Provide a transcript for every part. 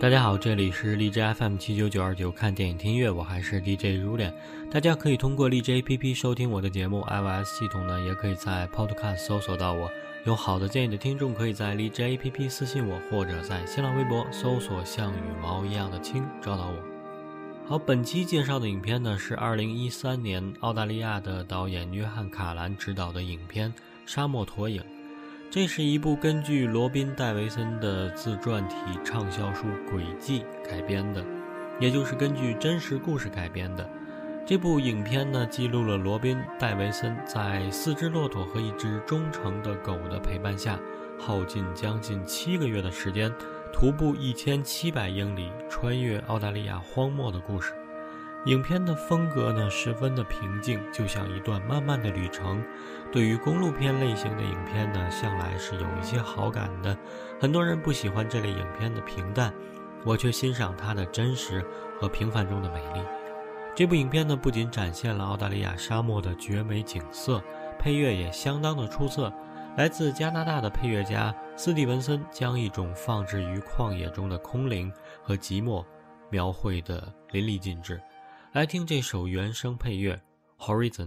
大家好，这里是荔枝 FM 七九九二九，看电影听音乐，我还是 DJ 如脸。大家可以通过荔枝 APP 收听我的节目，iOS 系统呢也可以在 Podcast 搜索到我。有好的建议的听众，可以在荔枝 APP 私信我，或者在新浪微博搜索“像羽毛一样的青”找到我。好，本期介绍的影片呢是二零一三年澳大利亚的导演约翰卡兰执导的影片《沙漠驼影》。这是一部根据罗宾·戴维森的自传体畅销书《轨迹》改编的，也就是根据真实故事改编的。这部影片呢，记录了罗宾·戴维森在四只骆驼和一只忠诚的狗的陪伴下，耗尽将近七个月的时间，徒步一千七百英里，穿越澳大利亚荒漠的故事。影片的风格呢，十分的平静，就像一段漫漫的旅程。对于公路片类型的影片呢，向来是有一些好感的。很多人不喜欢这类影片的平淡，我却欣赏它的真实和平凡中的美丽。这部影片呢，不仅展现了澳大利亚沙漠的绝美景色，配乐也相当的出色。来自加拿大的配乐家斯蒂文森将一种放置于旷野中的空灵和寂寞描绘得淋漓尽致。来听这首原声配乐《Horizon》。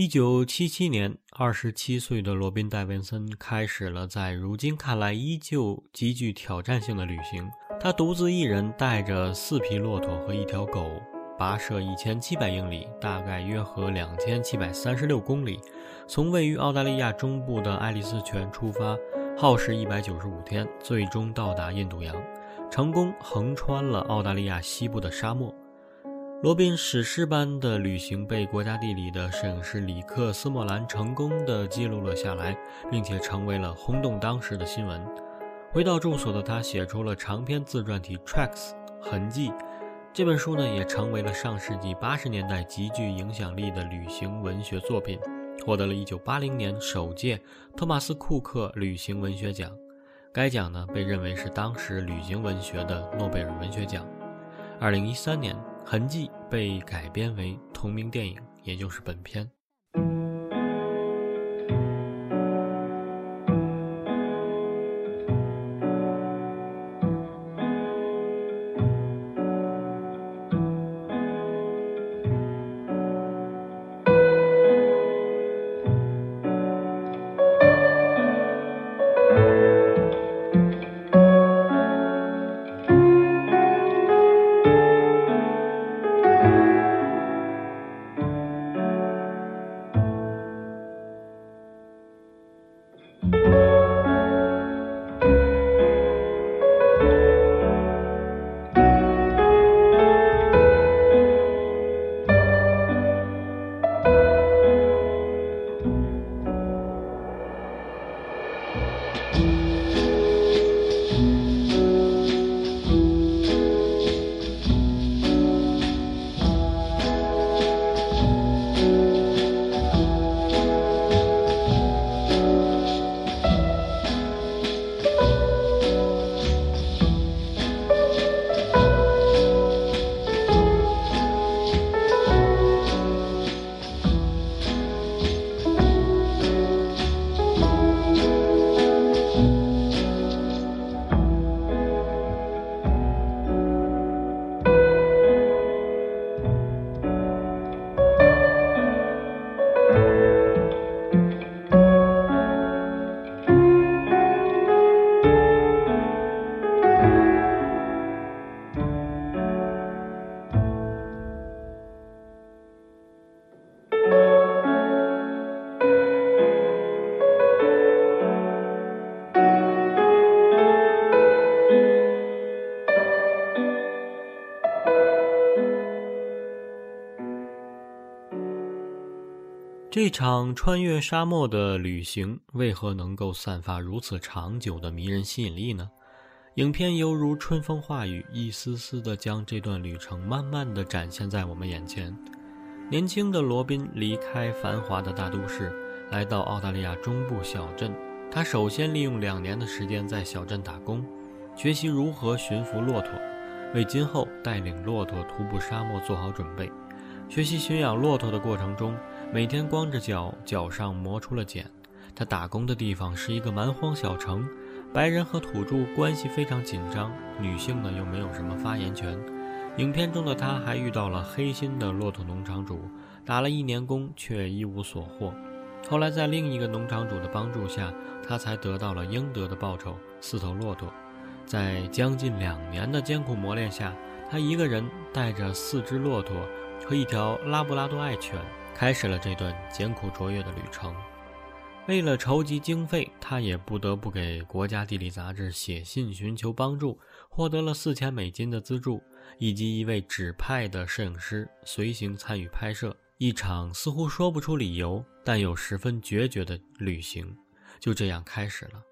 一九七七年，二十七岁的罗宾·戴维森开始了在如今看来依旧极具挑战性的旅行。他独自一人带着四匹骆驼和一条狗，跋涉一千七百英里，大概约合两千七百三十六公里，从位于澳大利亚中部的爱丽丝泉出发，耗时一百九十五天，最终到达印度洋，成功横穿了澳大利亚西部的沙漠。罗宾史诗般的旅行被国家地理的摄影师里克斯莫兰成功地记录了下来，并且成为了轰动当时的新闻。回到住所的他写出了长篇自传体《Tracks 痕迹》，这本书呢也成为了上世纪八十年代极具影响力的旅行文学作品，获得了一九八零年首届托马斯库克旅行文学奖。该奖呢被认为是当时旅行文学的诺贝尔文学奖。二零一三年。痕迹被改编为同名电影，也就是本片。这场穿越沙漠的旅行为何能够散发如此长久的迷人吸引力呢？影片犹如春风化雨，一丝丝地将这段旅程慢慢地展现在我们眼前。年轻的罗宾离开繁华的大都市，来到澳大利亚中部小镇。他首先利用两年的时间在小镇打工，学习如何驯服骆驼，为今后带领骆驼徒步沙漠做好准备。学习驯养骆驼的过程中。每天光着脚，脚上磨出了茧。他打工的地方是一个蛮荒小城，白人和土著关系非常紧张，女性呢又没有什么发言权。影片中的他还遇到了黑心的骆驼农场主，打了一年工却一无所获。后来在另一个农场主的帮助下，他才得到了应得的报酬——四头骆驼。在将近两年的艰苦磨练下，他一个人带着四只骆驼和一条拉布拉多爱犬。开始了这段艰苦卓越的旅程。为了筹集经费，他也不得不给《国家地理》杂志写信寻求帮助，获得了四千美金的资助，以及一位指派的摄影师随行参与拍摄。一场似乎说不出理由，但又十分决绝的旅行，就这样开始了。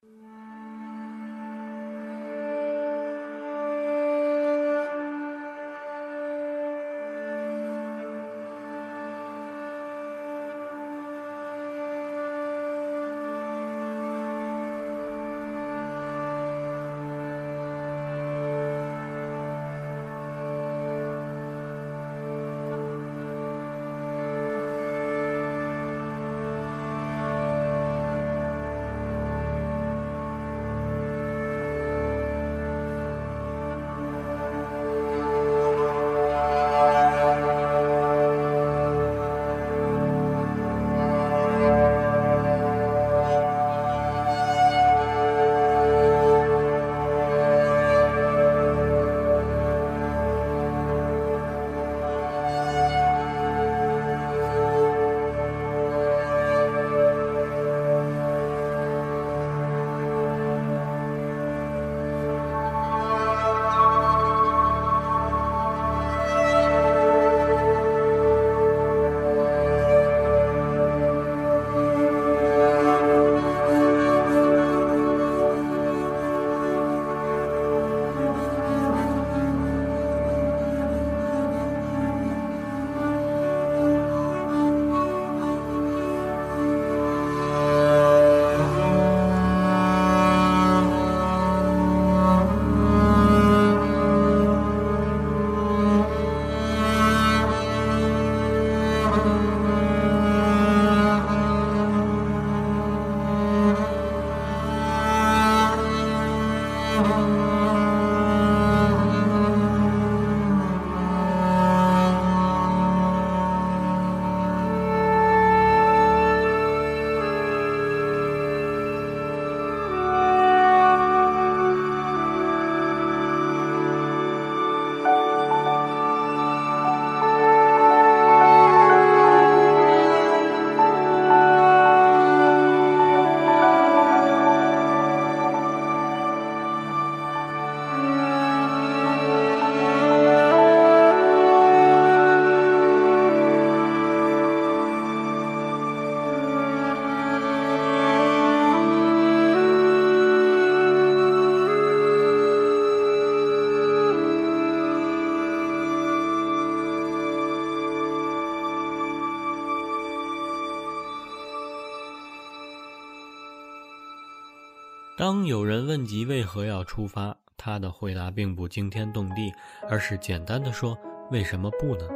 当有人问及为何要出发，他的回答并不惊天动地，而是简单的说：“为什么不呢？”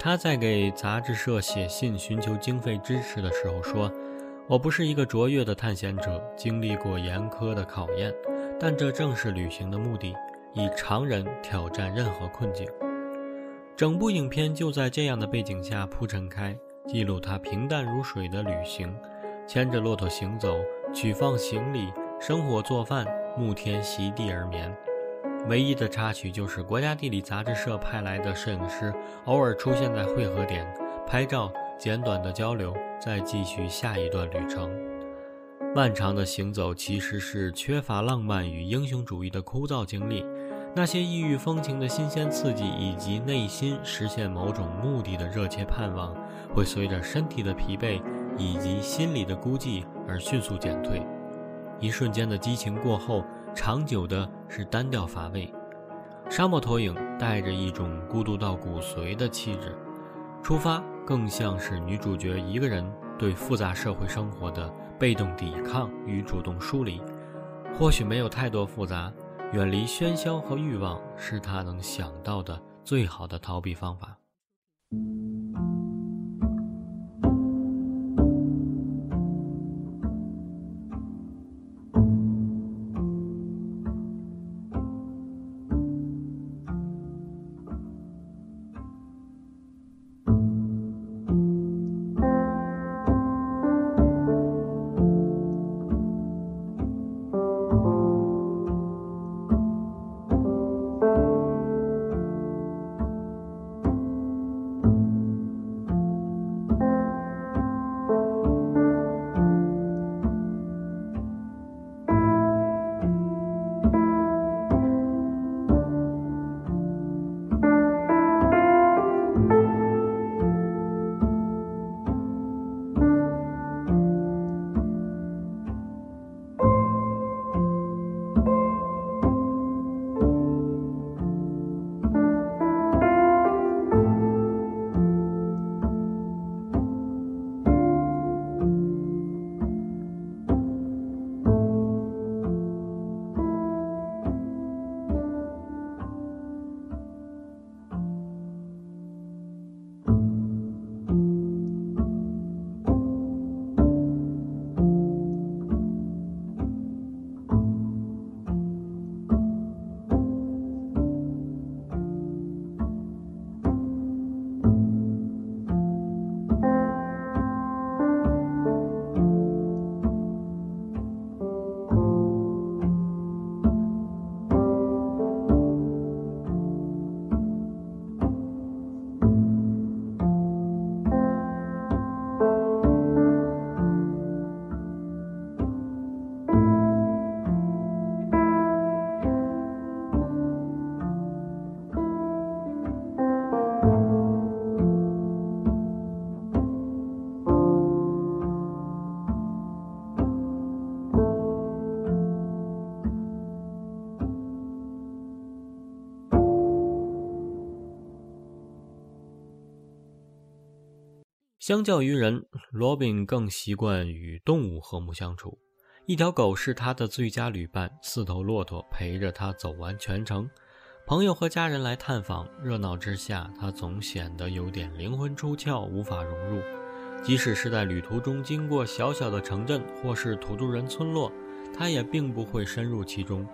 他在给杂志社写信寻求经费支持的时候说：“我不是一个卓越的探险者，经历过严苛的考验，但这正是旅行的目的，以常人挑战任何困境。”整部影片就在这样的背景下铺陈开，记录他平淡如水的旅行，牵着骆驼行走，取放行李，生火做饭，沐天席地而眠。唯一的插曲就是国家地理杂志社派来的摄影师偶尔出现在汇合点，拍照，简短的交流，再继续下一段旅程。漫长的行走其实是缺乏浪漫与英雄主义的枯燥经历。那些异域风情的新鲜刺激，以及内心实现某种目的的热切盼望，会随着身体的疲惫以及心理的孤寂而迅速减退。一瞬间的激情过后，长久的是单调乏味。沙漠投影带着一种孤独到骨髓的气质，出发更像是女主角一个人对复杂社会生活的被动抵抗与主动疏离。或许没有太多复杂。远离喧嚣和欲望，是她能想到的最好的逃避方法。相较于人，罗宾更习惯与动物和睦相处。一条狗是他的最佳旅伴，四头骆驼陪着他走完全程。朋友和家人来探访，热闹之下，他总显得有点灵魂出窍，无法融入。即使是在旅途中经过小小的城镇或是土著人村落，他也并不会深入其中。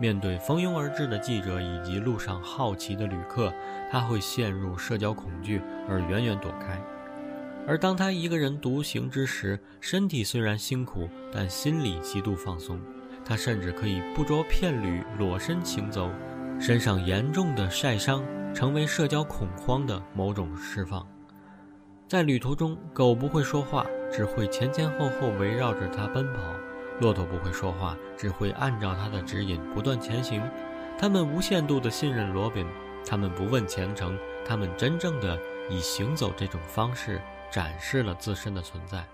面对蜂拥而至的记者以及路上好奇的旅客，他会陷入社交恐惧而远远躲开。而当他一个人独行之时，身体虽然辛苦，但心里极度放松。他甚至可以不着片缕裸身行走，身上严重的晒伤成为社交恐慌的某种释放。在旅途中，狗不会说话，只会前前后后围绕着他奔跑；骆驼不会说话，只会按照他的指引不断前行。他们无限度地信任罗宾，他们不问前程，他们真正的以行走这种方式。展示了自身的存在。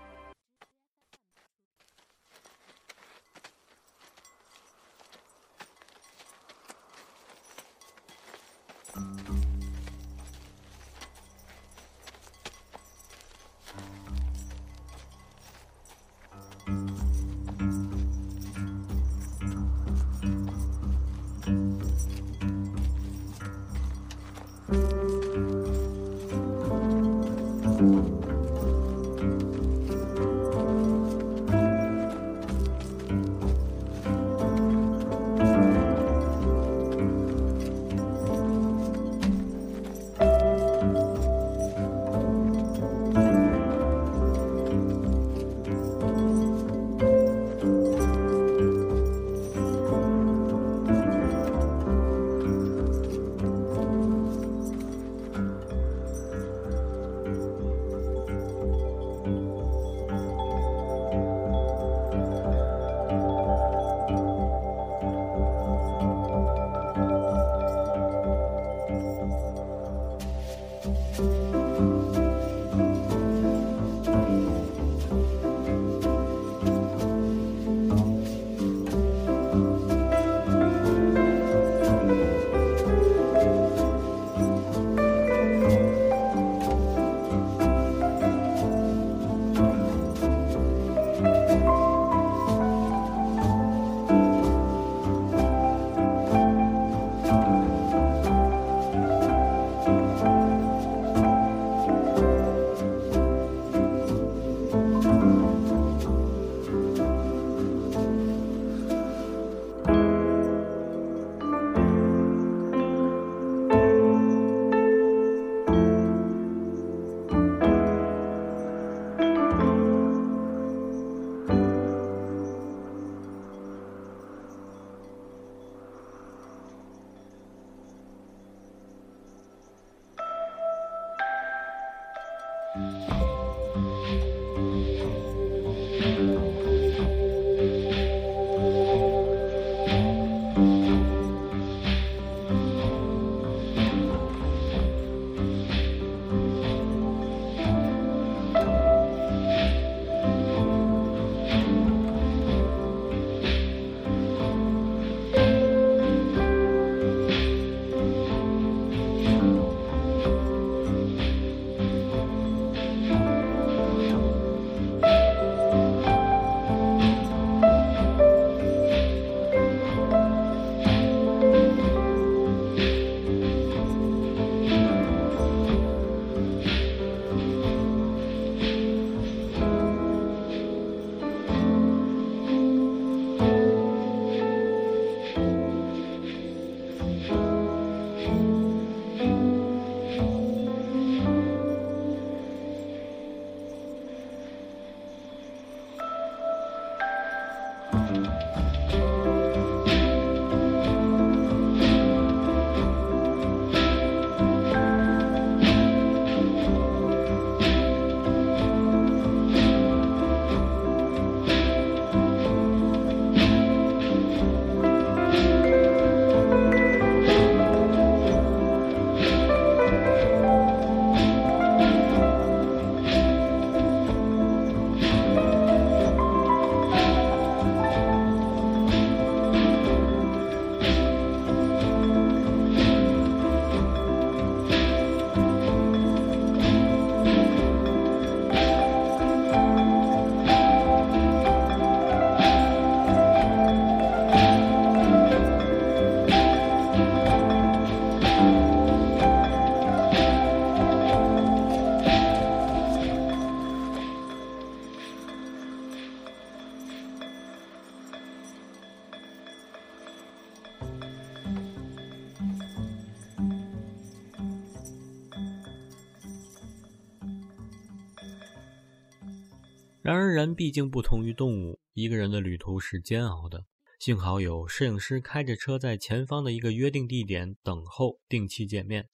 人毕竟不同于动物，一个人的旅途是煎熬的。幸好有摄影师开着车在前方的一个约定地点等候，定期见面。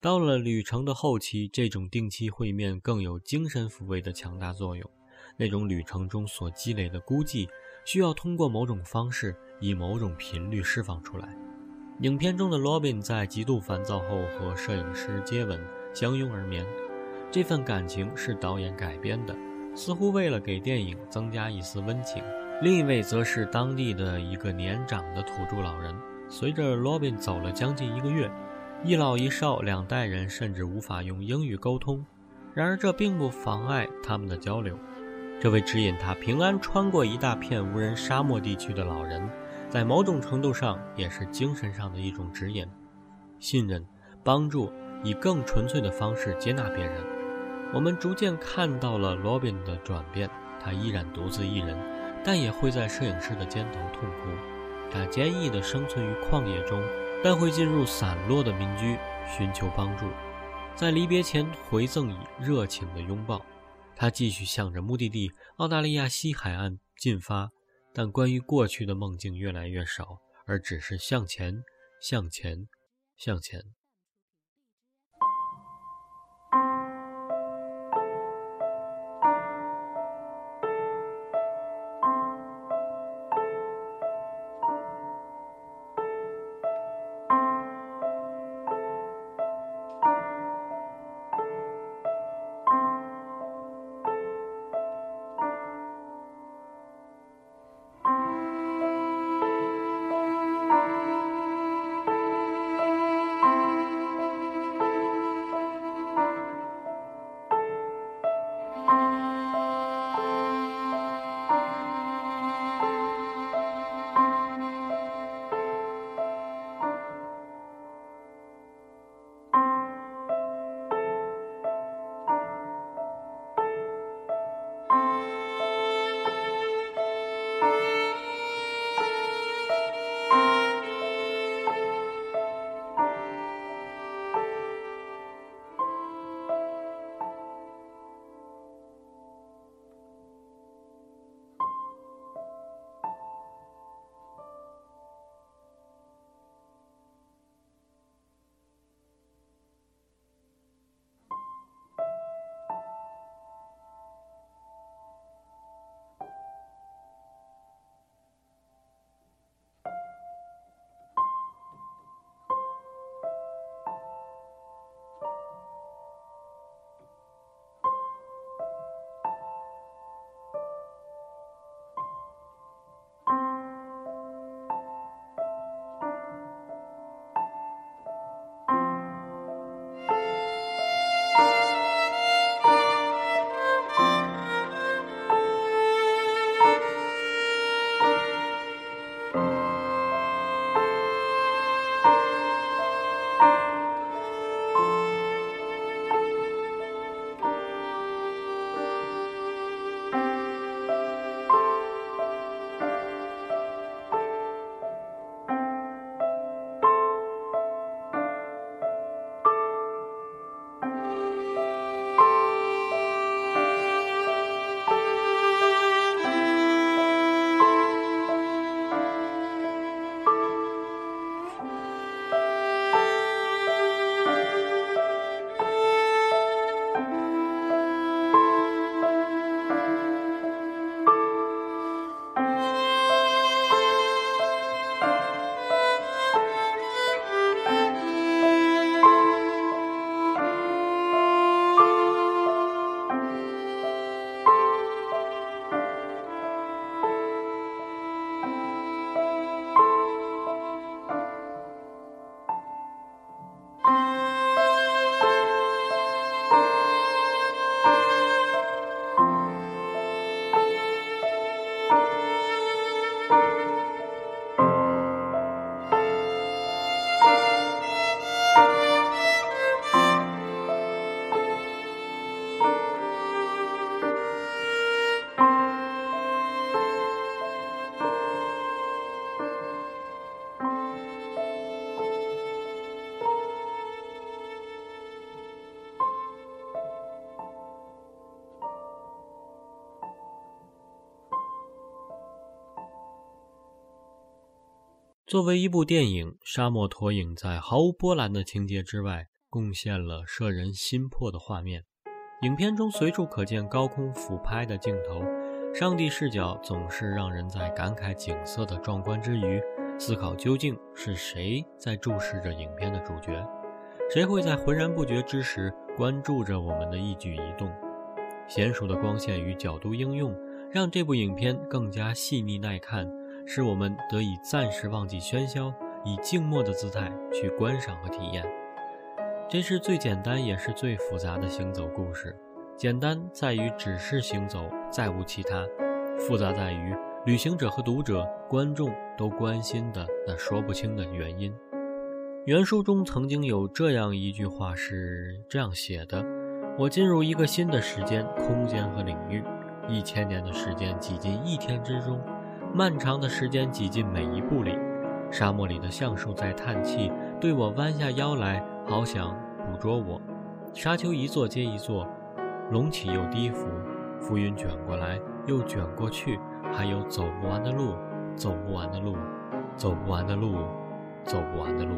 到了旅程的后期，这种定期会面更有精神抚慰的强大作用。那种旅程中所积累的孤寂，需要通过某种方式，以某种频率释放出来。影片中的罗宾在极度烦躁后和摄影师接吻，相拥而眠。这份感情是导演改编的。似乎为了给电影增加一丝温情，另一位则是当地的一个年长的土著老人。随着罗宾走了将近一个月，一老一少两代人甚至无法用英语沟通。然而这并不妨碍他们的交流。这位指引他平安穿过一大片无人沙漠地区的老人，在某种程度上也是精神上的一种指引：信任、帮助，以更纯粹的方式接纳别人。我们逐渐看到了罗宾的转变，他依然独自一人，但也会在摄影师的肩头痛哭。他坚毅地生存于旷野中，但会进入散落的民居寻求帮助，在离别前回赠以热情的拥抱。他继续向着目的地澳大利亚西海岸进发，但关于过去的梦境越来越少，而只是向前，向前，向前。作为一部电影，《沙漠驼影》在毫无波澜的情节之外，贡献了摄人心魄的画面。影片中随处可见高空俯拍的镜头，上帝视角总是让人在感慨景色的壮观之余，思考究竟是谁在注视着影片的主角，谁会在浑然不觉之时关注着我们的一举一动。娴熟的光线与角度应用，让这部影片更加细腻耐看。使我们得以暂时忘记喧嚣，以静默的姿态去观赏和体验。这是最简单也是最复杂的行走故事。简单在于只是行走，再无其他；复杂在于旅行者和读者、观众都关心的那说不清的原因。原书中曾经有这样一句话是这样写的：“我进入一个新的时间、空间和领域，一千年的时间挤进一天之中。”漫长的时间挤进每一步里，沙漠里的橡树在叹气，对我弯下腰来，好想捕捉我。沙丘一座接一座，隆起又低伏，浮云卷过来又卷过去，还有走不完的路，走不完的路，走不完的路，走不完的路。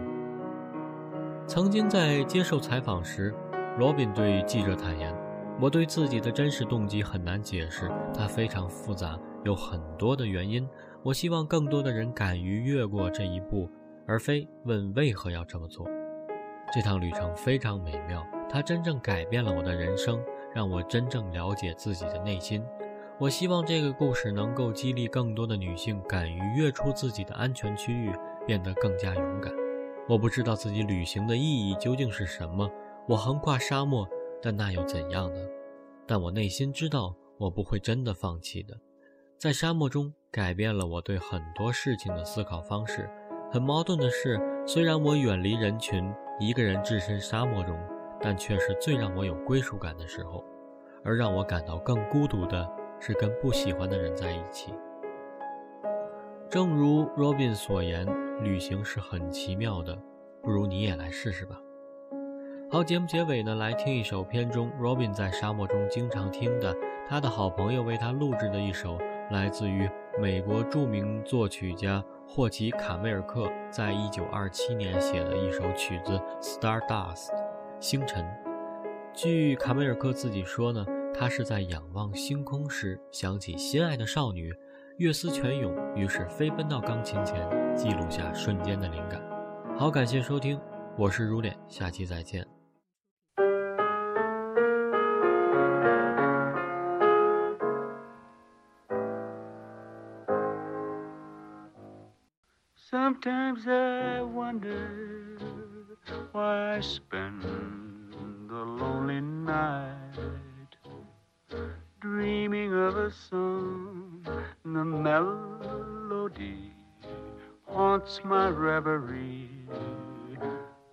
曾经在接受采访时，罗宾对记者坦言：“我对自己的真实动机很难解释，它非常复杂。”有很多的原因，我希望更多的人敢于越过这一步，而非问为何要这么做。这趟旅程非常美妙，它真正改变了我的人生，让我真正了解自己的内心。我希望这个故事能够激励更多的女性敢于跃出自己的安全区域，变得更加勇敢。我不知道自己旅行的意义究竟是什么，我横跨沙漠，但那又怎样呢？但我内心知道，我不会真的放弃的。在沙漠中改变了我对很多事情的思考方式。很矛盾的是，虽然我远离人群，一个人置身沙漠中，但却是最让我有归属感的时候。而让我感到更孤独的是跟不喜欢的人在一起。正如 Robin 所言，旅行是很奇妙的，不如你也来试试吧。好，节目结尾呢，来听一首片中 Robin 在沙漠中经常听的，他的好朋友为他录制的一首。来自于美国著名作曲家霍奇·卡梅尔克在一九二七年写的一首曲子《Stardust》星辰。据卡梅尔克自己说呢，他是在仰望星空时想起心爱的少女，月思泉涌，于是飞奔到钢琴前，记录下瞬间的灵感。好，感谢收听，我是如脸，下期再见。Sometimes I wonder why I spend the lonely night dreaming of a song. The melody haunts my reverie,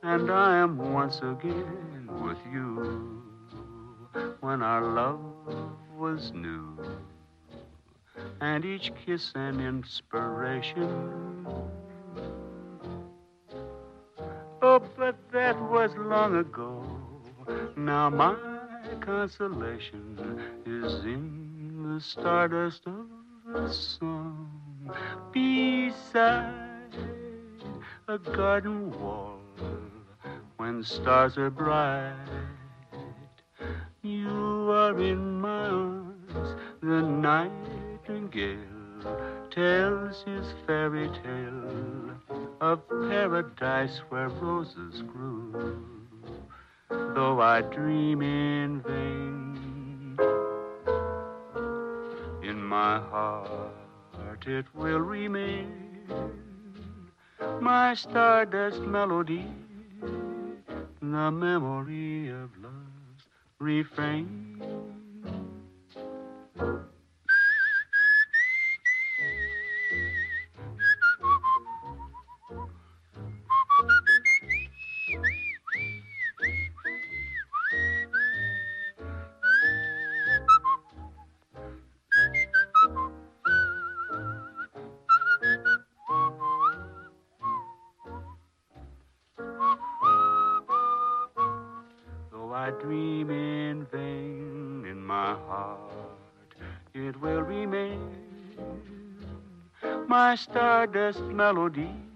and I am once again with you when our love was new and each kiss an inspiration. That was long ago. Now my consolation is in the stardust of a song beside a garden wall when stars are bright. You are in my arms, the nightingale tells his fairy tale of paradise where roses grew. Though I dream in vain, in my heart it will remain my stardust melody, the memory of love's refrain. sweetest melody.